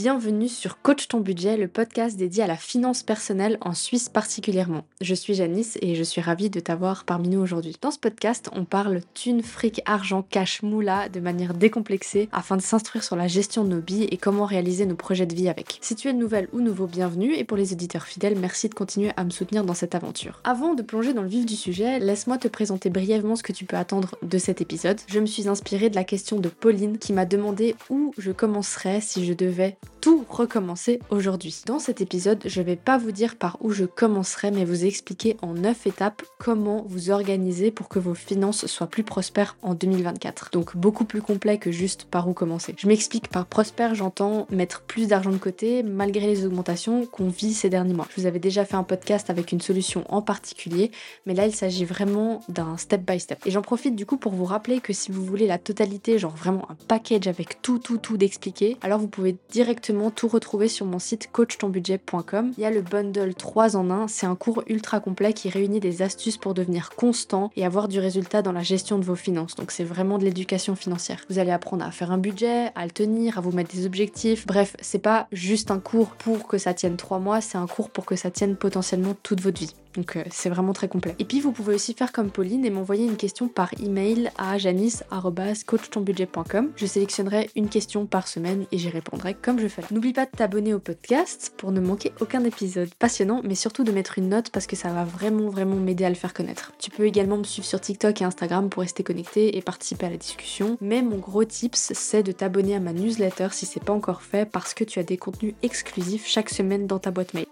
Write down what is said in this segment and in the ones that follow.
Bienvenue sur Coach ton budget, le podcast dédié à la finance personnelle en Suisse particulièrement. Je suis Janice et je suis ravie de t'avoir parmi nous aujourd'hui. Dans ce podcast, on parle thune, fric, argent, cash, moula de manière décomplexée afin de s'instruire sur la gestion de nos billes et comment réaliser nos projets de vie avec. Si tu es nouvelle ou nouveau, bienvenue et pour les auditeurs fidèles, merci de continuer à me soutenir dans cette aventure. Avant de plonger dans le vif du sujet, laisse-moi te présenter brièvement ce que tu peux attendre de cet épisode. Je me suis inspirée de la question de Pauline qui m'a demandé où je commencerais si je devais tout recommencer aujourd'hui. Dans cet épisode, je vais pas vous dire par où je commencerai, mais vous expliquer en 9 étapes comment vous organiser pour que vos finances soient plus prospères en 2024. Donc beaucoup plus complet que juste par où commencer. Je m'explique par prospère, j'entends mettre plus d'argent de côté malgré les augmentations qu'on vit ces derniers mois. Je vous avais déjà fait un podcast avec une solution en particulier, mais là il s'agit vraiment d'un step by step. Et j'en profite du coup pour vous rappeler que si vous voulez la totalité, genre vraiment un package avec tout tout tout d'expliquer, alors vous pouvez directement tout retrouver sur mon site coachtonbudget.com. Il y a le bundle 3 en 1, c'est un cours ultra complet qui réunit des astuces pour devenir constant et avoir du résultat dans la gestion de vos finances. Donc c'est vraiment de l'éducation financière. Vous allez apprendre à faire un budget, à le tenir, à vous mettre des objectifs. Bref, c'est pas juste un cours pour que ça tienne 3 mois, c'est un cours pour que ça tienne potentiellement toute votre vie. Donc euh, c'est vraiment très complet. Et puis vous pouvez aussi faire comme Pauline et m'envoyer une question par email à janice.coachtonbudget.com. Je sélectionnerai une question par semaine et j'y répondrai comme je fais. N'oublie pas de t'abonner au podcast pour ne manquer aucun épisode passionnant, mais surtout de mettre une note parce que ça va vraiment vraiment m'aider à le faire connaître. Tu peux également me suivre sur TikTok et Instagram pour rester connecté et participer à la discussion. Mais mon gros tips, c'est de t'abonner à ma newsletter si c'est pas encore fait parce que tu as des contenus exclusifs chaque semaine dans ta boîte mail.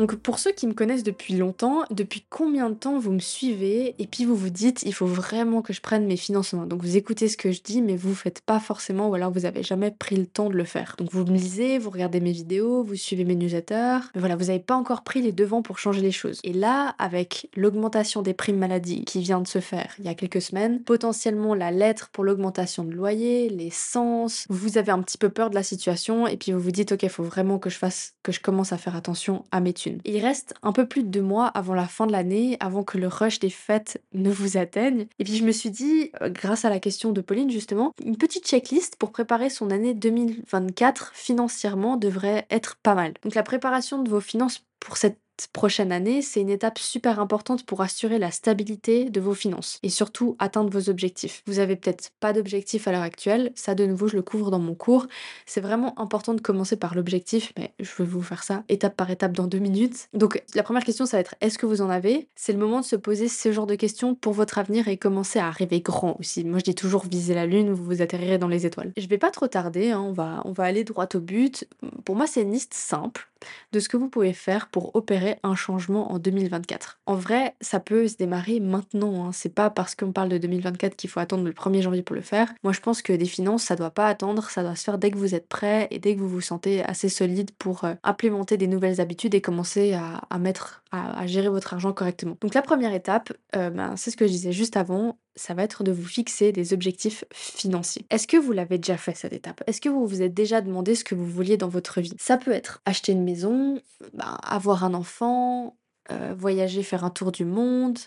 Donc pour ceux qui me connaissent depuis longtemps, depuis combien de temps vous me suivez? Et puis vous vous dites il faut vraiment que je prenne mes financements. Donc vous écoutez ce que je dis mais vous faites pas forcément ou alors vous avez jamais pris le temps de le faire. Donc vous me lisez, vous regardez mes vidéos, vous suivez mes newsletters, mais voilà, vous n'avez pas encore pris les devants pour changer les choses. Et là, avec l'augmentation des primes maladie qui vient de se faire il y a quelques semaines, potentiellement la lettre pour l'augmentation de loyer, l'essence, vous avez un petit peu peur de la situation et puis vous vous dites ok, il faut vraiment que je fasse, que je commence à faire attention à mes thunes. Il reste un peu plus de deux mois avant la fin de l'année, avant que le rush des fêtes ne vous atteigne. Et puis je me suis dit, euh, grâce à la question de Pauline justement, une petite checklist pour préparer son année 2024 financièrement devrait être pas mal. Donc la préparation de vos finances pour cette prochaine année, c'est une étape super importante pour assurer la stabilité de vos finances et surtout atteindre vos objectifs. Vous avez peut-être pas d'objectif à l'heure actuelle, ça de nouveau je le couvre dans mon cours. C'est vraiment important de commencer par l'objectif, mais je vais vous faire ça étape par étape dans deux minutes. Donc la première question ça va être est-ce que vous en avez? C'est le moment de se poser ce genre de questions pour votre avenir et commencer à rêver grand aussi. Moi je dis toujours viser la lune, vous vous atterrirez dans les étoiles. Je vais pas trop tarder, hein, on, va, on va aller droit au but. Pour moi c'est une liste simple de ce que vous pouvez faire pour opérer un changement en 2024. En vrai, ça peut se démarrer maintenant. Hein. C'est pas parce qu'on parle de 2024 qu'il faut attendre le 1er janvier pour le faire. Moi, je pense que des finances, ça doit pas attendre. Ça doit se faire dès que vous êtes prêt et dès que vous vous sentez assez solide pour euh, implémenter des nouvelles habitudes et commencer à, mettre, à, gérer votre argent correctement. Donc, la première étape, euh, ben, c'est ce que je disais juste avant ça va être de vous fixer des objectifs financiers. Est-ce que vous l'avez déjà fait cette étape? Est-ce que vous vous êtes déjà demandé ce que vous vouliez dans votre vie? Ça peut être acheter une maison, bah, avoir un enfant, euh, voyager, faire un tour du monde.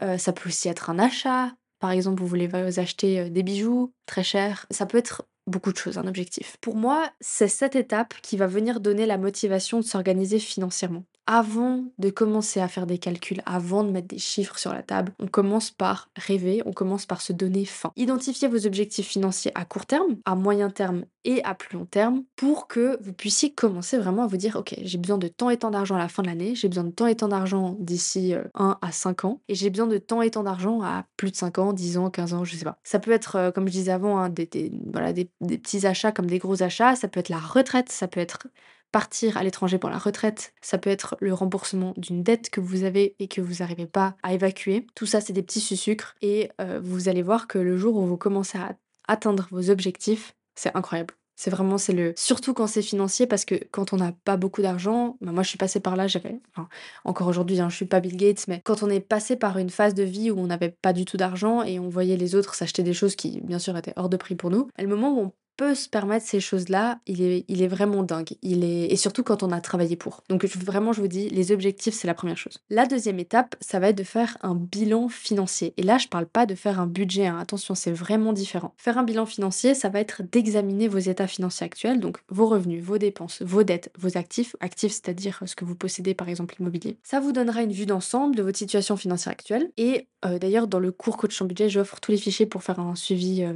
Euh, ça peut aussi être un achat. Par exemple, vous voulez vous acheter des bijoux très chers. Ça peut être beaucoup de choses, un objectif. Pour moi, c'est cette étape qui va venir donner la motivation de s'organiser financièrement avant de commencer à faire des calculs, avant de mettre des chiffres sur la table, on commence par rêver, on commence par se donner fin. Identifiez vos objectifs financiers à court terme, à moyen terme et à plus long terme pour que vous puissiez commencer vraiment à vous dire ok j'ai besoin de tant et tant d'argent à la fin de l'année, j'ai besoin de tant et tant d'argent d'ici 1 euh, à 5 ans et j'ai besoin de tant et tant d'argent à plus de 5 ans, 10 ans, 15 ans, je sais pas. Ça peut être euh, comme je disais avant hein, des, petits achats comme des gros achats, ça peut être la retraite, ça peut être partir à l'étranger pour la retraite, ça peut être le remboursement d'une dette que vous avez et que vous n'arrivez pas à évacuer. Tout ça, c'est des petits sucres et euh, vous allez voir que le jour où vous commencez à atteindre vos objectifs, c'est incroyable. C'est vraiment, c'est le. Surtout quand c'est financier, parce que quand on n'a pas beaucoup d'argent, bah, moi je suis passée par là, j'avais. encore aujourd'hui, hein, je suis pas Bill Gates, mais quand on est passé par une phase de vie où on n'avait pas du tout d'argent et on voyait les autres s'acheter des choses qui, bien sûr, étaient hors de prix pour nous, le moment où on peut se permettre ces choses-là, il est, vraiment dingue. Il est, et surtout quand on a travaillé pour. Donc vraiment, je vous dis, les objectifs, c'est la première chose. La deuxième étape, ça va être de faire un bilan financier. Et là, je parle pas de faire un budget. Hein. Attention, c'est vraiment différent. Faire un bilan financier, ça va être d'examiner vos états financiers actuels, donc vos revenus, vos dépenses, vos dettes, vos actifs. Actifs, c'est-à-dire ce que vous possédez, par exemple l'immobilier. Ça vous donnera une vue d'ensemble de votre situation financière actuelle. Et euh, d'ailleurs, dans le cours coach en budget, j'offre tous les fichiers pour faire un suivi euh,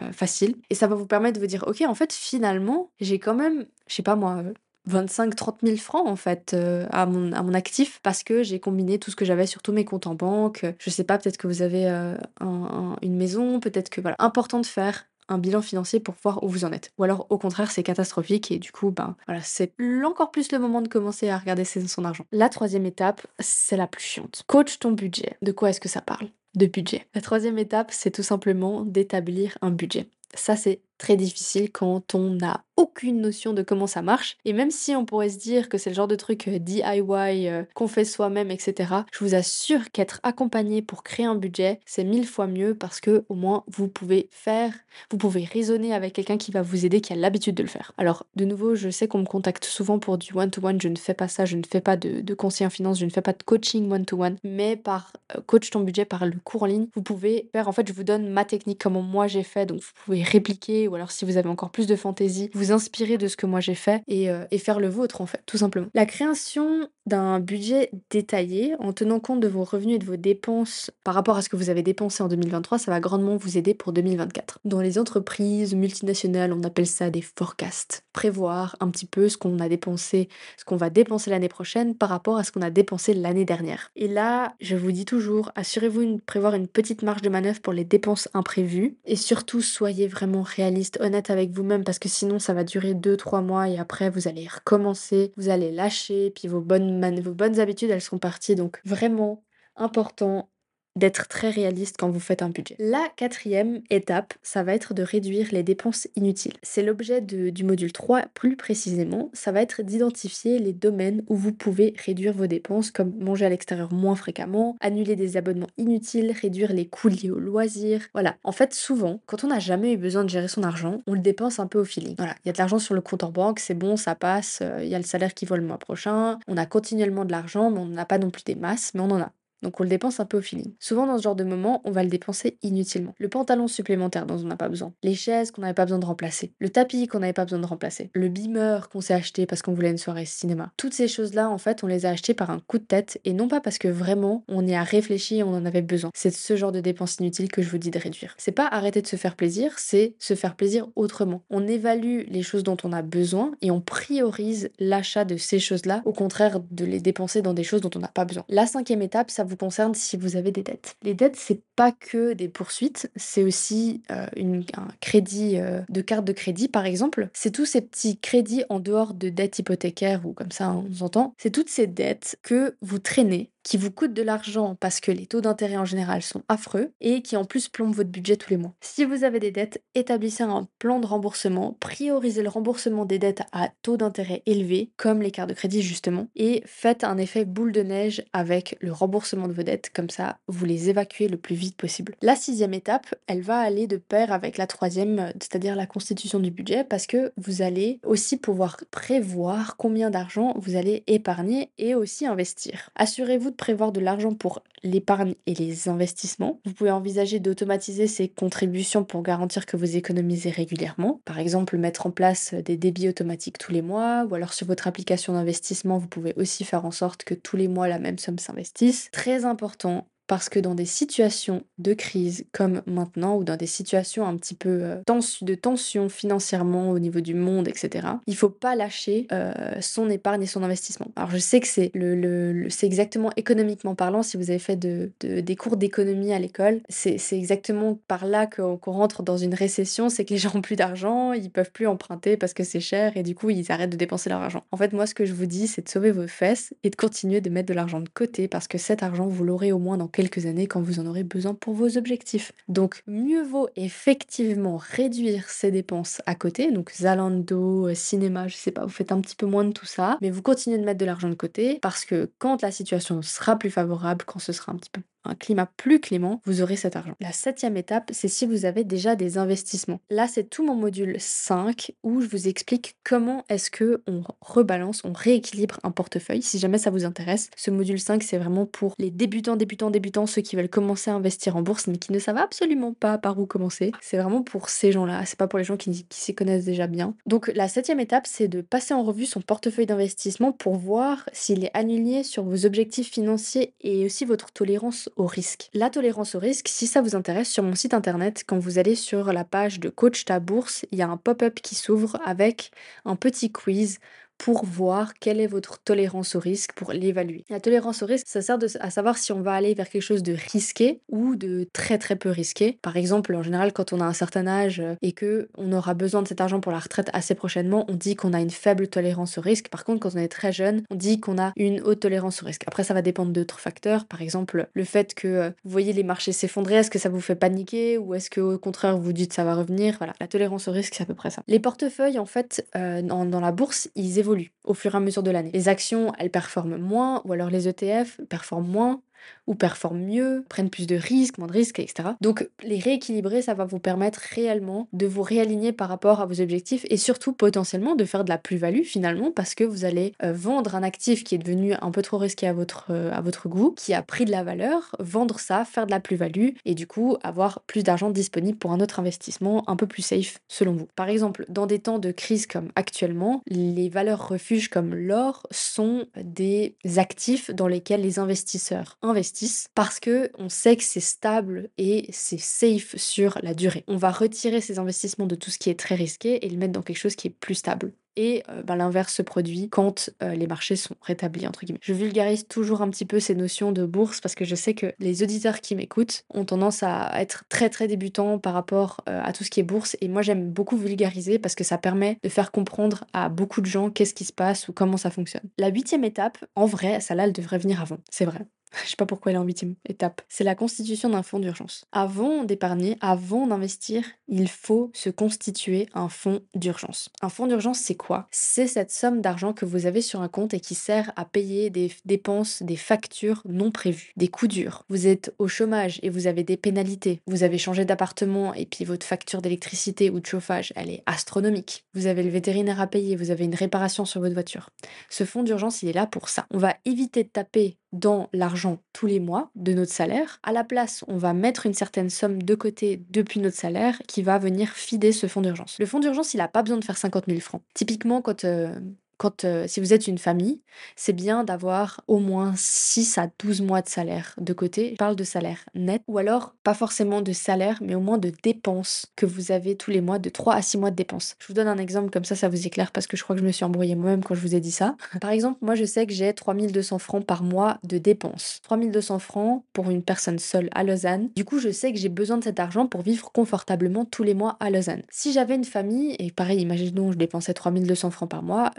euh, facile. Et ça va vous permettre de vous dire, ok, en fait, finalement, j'ai quand même, je sais pas moi, 25-30 000 francs en fait à, mon, à mon actif parce que j'ai combiné tout ce que j'avais sur tous mes comptes en banque. Je sais pas, peut-être que vous avez une maison, peut-être que voilà. Important de faire un bilan financier pour voir où vous en êtes. Ou alors au contraire c'est catastrophique et du coup ben voilà c'est encore plus le moment de commencer à regarder son argent. La troisième étape c'est la plus chiante. Coach ton budget. De quoi est-ce que ça parle? De budget. La troisième étape, c'est tout simplement d'établir un budget. Ça, c'est très difficile quand on n'a aucune notion de comment ça marche. Et même si on pourrait se dire que c'est le genre de truc euh, DIY euh, qu'on fait soi-même, etc., je vous assure qu'être accompagné pour créer un budget, c'est mille fois mieux parce que au moins vous pouvez faire, vous pouvez raisonner avec quelqu'un qui va vous aider, qui a l'habitude de le faire. Alors, de nouveau, je sais qu'on me contacte souvent pour du one-to-one, je ne fais pas ça, je ne fais pas de, conseil en finance, je ne fais pas de coaching one-to-one, mais par euh, coach ton budget, par le cours en ligne, vous pouvez faire, en fait, je vous donne ma technique, comment moi j'ai fait, donc vous pouvez répliquer ou alors si vous avez encore plus de fantaisie, vous inspirer de ce que moi j'ai fait et, euh, et, faire le vôtre en fait, tout simplement. La création d'un budget détaillé en tenant compte de vos revenus et de vos dépenses par rapport à ce que vous avez dépensé en 2023, ça va grandement vous aider pour 2024. Dans les entreprises multinationales, on appelle ça des forecasts. Prévoir un petit peu ce qu'on a dépensé, ce qu'on va dépenser l'année prochaine par rapport à ce qu'on a dépensé l'année dernière. Et là, je vous dis toujours, assurez-vous de prévoir une petite marge de manœuvre pour les dépenses imprévues et surtout soyez vraiment réaliste, honnête avec vous-même parce que sinon ça va durer 2-3 mois et après vous allez recommencer, vous allez lâcher, puis vos bonnes vos bonnes habitudes, elles sont parties. Donc vraiment important d'être très réaliste quand vous faites un budget. La quatrième étape, ça va être de réduire les dépenses inutiles. C'est l'objet du module 3 plus précisément, ça va être d'identifier les domaines où vous pouvez réduire vos dépenses comme manger à l'extérieur moins fréquemment, annuler des abonnements inutiles, réduire les coûts liés aux loisirs. Voilà, en fait souvent, quand on n'a jamais eu besoin de gérer son argent, on le dépense un peu au feeling. Voilà, il y a de l'argent sur le compte en banque, c'est bon, ça passe, euh, il y a le salaire qui vole le mois prochain, on a continuellement de l'argent, mais on n'a pas non plus des masses, mais on en a. Donc on le dépense un peu au feeling. Souvent dans ce genre de moment, on va le dépenser inutilement. Le pantalon supplémentaire dont on n'a pas besoin. Les chaises qu'on n'avait pas besoin de remplacer. Le tapis qu'on n'avait pas besoin de remplacer. Le beamer qu'on s'est acheté parce qu'on voulait une soirée cinéma. Toutes ces choses-là, en fait, on les a achetées par un coup de tête et non pas parce que vraiment on y a réfléchi et on en avait besoin. C'est ce genre de dépenses inutiles que je vous dis de réduire. C'est pas arrêter de se faire plaisir, c'est se faire plaisir autrement. On évalue les choses dont on a besoin et on priorise l'achat de ces choses-là, au contraire de les dépenser dans des choses dont on n'a pas besoin. La cinquième étape, ça vous concerne si vous avez des dettes. Les dettes, c'est pas que des poursuites, c'est aussi euh, un crédit euh, de carte de crédit, par exemple. C'est tous ces petits crédits en dehors de dettes hypothécaires ou comme ça on entend. C'est toutes ces dettes que vous traînez qui vous coûte de l'argent parce que les taux d'intérêt en général sont affreux et qui en plus plombent votre budget tous les mois. Si vous avez des dettes, établissez un plan de remboursement, priorisez le remboursement des dettes à taux d'intérêt élevé, comme les cartes de crédit justement, et faites un effet boule de neige avec le remboursement de vos dettes, comme ça vous les évacuez le plus vite possible. La sixième étape, elle va aller de pair avec la troisième, c'est-à-dire la constitution du budget, parce que vous allez aussi pouvoir prévoir combien d'argent vous allez épargner et aussi investir. Assurez-vous prévoir de l'argent pour l'épargne et les investissements. Vous pouvez envisager d'automatiser ces contributions pour garantir que vous économisez régulièrement. Par exemple, mettre en place des débits automatiques tous les mois ou alors sur votre application d'investissement, vous pouvez aussi faire en sorte que tous les mois la même somme s'investisse. Très important, parce que dans des situations de crise comme maintenant, ou dans des situations un petit peu euh, de tension financièrement au niveau du monde, etc., il faut pas lâcher euh, son épargne et son investissement. Alors je sais que c'est le, c'est exactement économiquement parlant, si vous avez fait de, des cours d'économie à l'école, c'est exactement par là qu'on rentre dans une récession, c'est que les gens ont plus d'argent, ils peuvent plus emprunter parce que c'est cher et du coup ils arrêtent de dépenser leur argent. En fait, moi ce que je vous dis, c'est de sauver vos fesses et de continuer de mettre de l'argent de côté parce que cet argent, vous l'aurez au moins dans quelques années quand vous en aurez besoin pour vos objectifs. Donc mieux vaut effectivement réduire ses dépenses à côté, donc Zalando, euh, cinéma, je sais pas, vous faites un petit peu moins de tout ça, mais vous continuez de mettre de l'argent de côté parce que quand la situation sera plus favorable, quand ce sera un petit peu un climat plus clément, vous aurez cet argent. La septième étape, c'est si vous avez déjà des investissements. Là, c'est tout mon module 5 où je vous explique comment est-ce que on rebalance, on rééquilibre un portefeuille. Si jamais ça vous intéresse, ce module 5, c'est vraiment pour les débutants, débutants, débutants, ceux qui veulent commencer à investir en bourse mais qui ne savent absolument pas par où commencer. C'est vraiment pour ces gens-là, c'est pas pour les gens qui, s'y connaissent déjà bien. Donc la septième étape, c'est de passer en revue son portefeuille d'investissement pour voir s'il est aligné sur vos objectifs financiers et aussi votre tolérance au. La tolérance au risque, si ça vous intéresse, sur mon site internet, quand vous allez sur la page de Coach ta bourse, il y a un pop-up qui s'ouvre avec un petit quiz pour voir quelle est votre tolérance au risque, pour l'évaluer. La tolérance au risque, ça sert à savoir si on va aller vers quelque chose de risqué ou de très très peu risqué. Par exemple, en général, quand on a un certain âge euh, et que on aura besoin de cet argent pour la retraite assez prochainement, on dit qu'on a une faible tolérance au risque. Par contre, quand on est très jeune, on dit qu'on a une haute tolérance au risque. Après, ça va dépendre d'autres facteurs. Par exemple, le fait que euh, vous voyez les marchés s'effondrer, est-ce que ça vous fait paniquer ou est-ce que au contraire vous dites ça va revenir? Voilà, la tolérance au risque, c'est à peu près ça. Les portefeuilles, en fait, euh, dans, dans la bourse, ils au fur et à mesure de l'année. Les actions, elles performent moins, ou alors les ETF performent moins ou performent mieux, prennent plus de risques, moins de risques, etc. Donc les rééquilibrer, ça va vous permettre réellement de vous réaligner par rapport à vos objectifs et surtout potentiellement de faire de la plus-value finalement parce que vous allez euh, vendre un actif qui est devenu un peu trop risqué à votre, euh, à votre goût, qui a pris de la valeur, vendre ça, faire de la plus-value et du coup avoir plus d'argent disponible pour un autre investissement un peu plus safe selon vous. Par exemple, dans des temps de crise comme actuellement, les valeurs refuges comme l'or sont des actifs dans lesquels les investisseurs investissent parce que on sait que c'est stable et c'est safe sur la durée. On va retirer ces investissements de tout ce qui est très risqué et le mettre dans quelque chose qui est plus stable et euh, bah, l'inverse se produit quand euh, les marchés sont rétablis entre guillemets. Je vulgarise toujours un petit peu ces notions de bourse parce que je sais que les auditeurs qui m'écoutent ont tendance à être très très débutants par rapport euh, à tout ce qui est bourse et moi j'aime beaucoup vulgariser parce que ça permet de faire comprendre à beaucoup de gens qu'est-ce qui se passe ou comment ça fonctionne. La huitième étape, en vrai, ça là elle devrait venir avant, c'est vrai. Je sais pas pourquoi elle est en huitième étape. C'est la constitution d'un fonds d'urgence. Avant d'épargner, avant d'investir, il faut se constituer un fonds d'urgence. Un fonds d'urgence, c'est quoi? C'est cette somme d'argent que vous avez sur un compte et qui sert à payer des dépenses, des factures non prévues, des coups durs. Vous êtes au chômage et vous avez des pénalités. Vous avez changé d'appartement et puis votre facture d'électricité ou de chauffage, elle est astronomique. Vous avez le vétérinaire à payer, vous avez une réparation sur votre voiture. Ce fonds d'urgence, il est là pour ça. On va éviter de taper dans l'argent tous les mois de notre salaire. À la place, on va mettre une certaine somme de côté depuis notre salaire qui va venir fider ce fonds d'urgence. Le fonds d'urgence, il n'a pas besoin de faire 50 000 francs. Typiquement, quand euh, quand euh, si vous êtes une famille, c'est bien d'avoir au moins 6 à 12 mois de salaire de côté. Je parle de salaire net ou alors pas forcément de salaire mais au moins de dépenses que vous avez tous les mois de 3 à 6 mois de dépenses. Je vous donne un exemple comme ça ça vous éclaire parce que je crois que je me suis embrouillée moi-même quand je vous ai dit ça. Par exemple, moi je sais que j'ai 3200 francs par mois de dépenses. 3200 francs pour une personne seule à Lausanne. Du coup, je sais que j'ai besoin de cet argent pour vivre confortablement tous les mois à Lausanne. Si j'avais une famille et pareil, imaginons je dépensais 3200 francs par mois,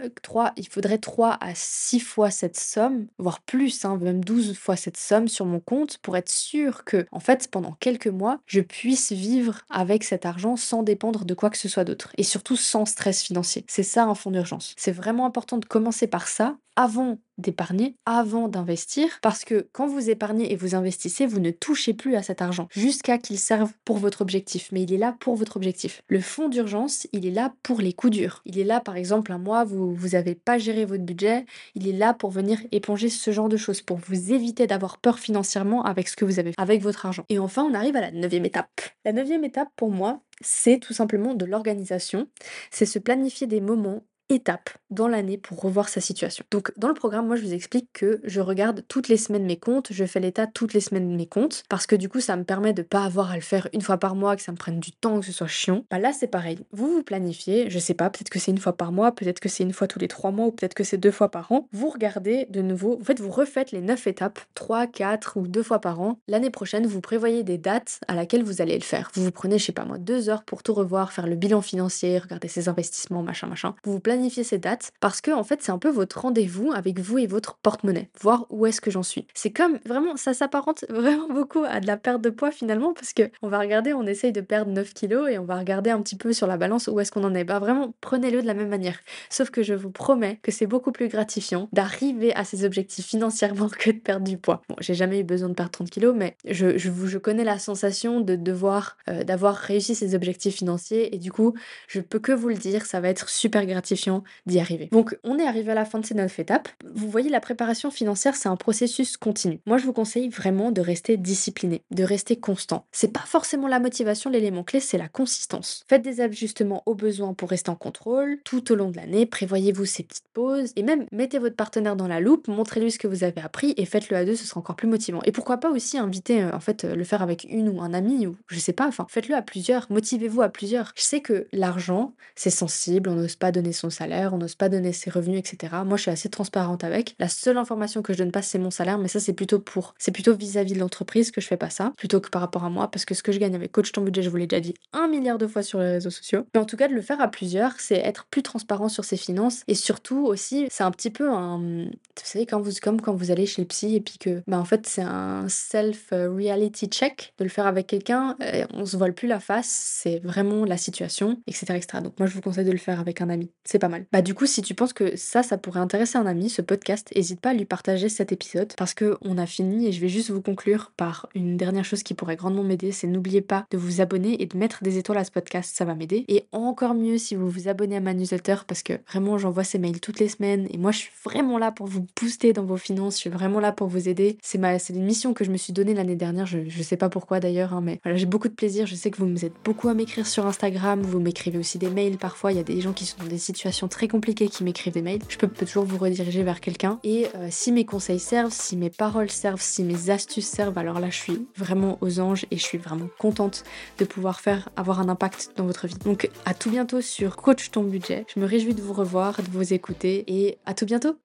il faudrait 3 à 6 fois cette somme, voire plus, hein, même 12 fois cette somme sur mon compte pour être sûr que, en fait, pendant quelques mois, je puisse vivre avec cet argent sans dépendre de quoi que ce soit d'autre. Et surtout sans stress financier. C'est ça un fonds d'urgence. C'est vraiment important de commencer par ça avant d'épargner, avant d'investir, parce que quand vous épargnez et vous investissez, vous ne touchez plus à cet argent jusqu'à qu'il serve pour votre objectif. Mais il est là pour votre objectif. Le fonds d'urgence, il est là pour les coups durs. Il est là, par exemple, un mois, vous vous avez pas géré votre budget, il est là pour venir éponger ce genre de choses, pour vous éviter d'avoir peur financièrement avec ce que vous avez, avec votre argent. Et enfin, on arrive à la neuvième étape. La neuvième étape, pour moi, c'est tout simplement de l'organisation. C'est se planifier des moments étape dans l'année pour revoir sa situation. Donc dans le programme, moi je vous explique que je regarde toutes les semaines mes comptes, je fais l'état toutes les semaines de mes comptes parce que du coup ça me permet de pas avoir à le faire une fois par mois, que ça me prenne du temps, que ce soit chiant. Bah là c'est pareil, vous vous planifiez, je sais pas, peut-être que c'est une fois par mois, peut-être que c'est une fois tous les trois mois ou peut-être que c'est deux fois par an. Vous regardez de nouveau, en fait vous refaites les neuf étapes, trois, quatre ou deux fois par an. L'année prochaine vous prévoyez des dates à laquelle vous allez le faire. Vous vous prenez, je sais pas moi, deux heures pour tout revoir, faire le bilan financier, regarder ses investissements, machin machin. Vous vous planifiez planifier ces dates parce que en fait c'est un peu votre rendez-vous avec vous et votre porte-monnaie, voir où est-ce que j'en suis. C'est comme vraiment, ça s'apparente vraiment beaucoup à de la perte de poids finalement parce que on va regarder, on essaye de perdre 9 kilos et on va regarder un petit peu sur la balance où est-ce qu'on en est. Bah vraiment, prenez-le de la même manière. Sauf que je vous promets que c'est beaucoup plus gratifiant d'arriver à ces objectifs financièrement que de perdre du poids. Bon, j'ai jamais eu besoin de perdre 30 kilos, mais je, je, je connais la sensation de devoir, euh, d'avoir réussi ces objectifs financiers et du coup, je peux que vous le dire, ça va être super gratifiant d'y arriver. Donc, on est arrivé à la fin de ces neuf étapes. Vous voyez, la préparation financière, c'est un processus continu. Moi, je vous conseille vraiment de rester discipliné, de rester constant. C'est pas forcément la motivation, l'élément clé, c'est la consistance. Faites des ajustements aux besoins pour rester en contrôle tout au long de l'année. Prévoyez-vous ces petites pauses et même mettez votre partenaire dans la loupe, montrez-lui ce que vous avez appris et faites-le à deux, ce sera encore plus motivant. Et pourquoi pas aussi inviter, euh, en fait, euh, le faire avec une ou un ami ou je sais pas, enfin, faites-le à plusieurs, motivez-vous à plusieurs. Je sais que l'argent, c'est sensible, on n'ose pas donner son salaire, on n'ose pas donner ses revenus, etc. Moi, je suis assez transparente avec. La seule information que je donne pas, c'est mon salaire, mais ça, c'est plutôt pour, c'est plutôt vis-à-vis de l'entreprise que je fais pas ça, plutôt que par rapport à moi, parce que ce que je gagne avec Coach ton budget, je vous l'ai déjà dit un milliard de fois sur les réseaux sociaux. Mais en tout cas, de le faire à plusieurs, c'est être plus transparent sur ses finances et surtout aussi, c'est un petit peu un, vous savez, quand vous, comme quand vous allez chez le psy et puis que, bah en fait, c'est un self reality check de le faire avec quelqu'un, on se voile plus la face, c'est vraiment la situation, etc., etc. Donc moi, je vous conseille de le faire avec un ami, c'est mal. Bah du coup, si tu penses que ça, ça pourrait intéresser un ami, ce podcast, n'hésite pas à lui partager cet épisode parce que on a fini et je vais juste vous conclure par une dernière chose qui pourrait grandement m'aider, c'est n'oubliez pas de vous abonner et de mettre des étoiles à ce podcast, ça va m'aider. Et encore mieux si vous vous abonnez à ma newsletter parce que vraiment j'envoie ces mails toutes les semaines et moi je suis vraiment là pour vous booster dans vos finances, je suis vraiment là pour vous aider. C'est ma, c'est une mission que je me suis donnée l'année dernière, je, je sais pas pourquoi d'ailleurs, hein, mais voilà, j'ai beaucoup de plaisir. Je sais que vous me êtes beaucoup à m'écrire sur Instagram, vous m'écrivez aussi des mails parfois. Il y a des gens qui sont dans des très compliquées qui m'écrivent des mails. Je peux, peux toujours vous rediriger vers quelqu'un. Et euh, si mes conseils servent, si mes paroles servent, si mes astuces servent, alors là je suis vraiment aux anges et je suis vraiment contente de pouvoir faire avoir un impact dans votre vie. Donc à tout bientôt sur Coach ton budget. Je me réjouis de vous revoir, de vous écouter et à tout bientôt.